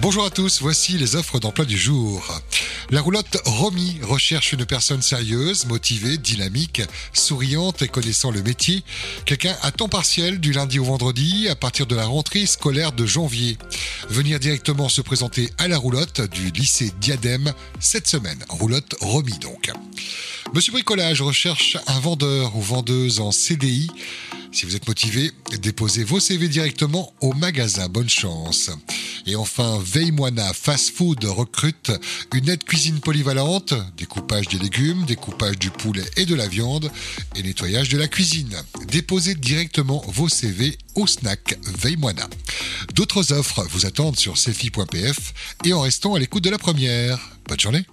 Bonjour à tous, voici les offres d'emploi du jour. La roulotte Romy recherche une personne sérieuse, motivée, dynamique, souriante et connaissant le métier. Quelqu'un à temps partiel du lundi au vendredi à partir de la rentrée scolaire de janvier. Venir directement se présenter à la roulotte du lycée Diadème cette semaine. Roulotte Romy donc. Monsieur Bricolage recherche un vendeur ou vendeuse en CDI. Si vous êtes motivé, déposez vos CV directement au magasin. Bonne chance. Et enfin, Veimoana Fast Food recrute une aide cuisine polyvalente, découpage des légumes, découpage du poulet et de la viande et nettoyage de la cuisine. Déposez directement vos CV au snack Veimoana. D'autres offres vous attendent sur selfie.pf et en restant à l'écoute de la première. Bonne journée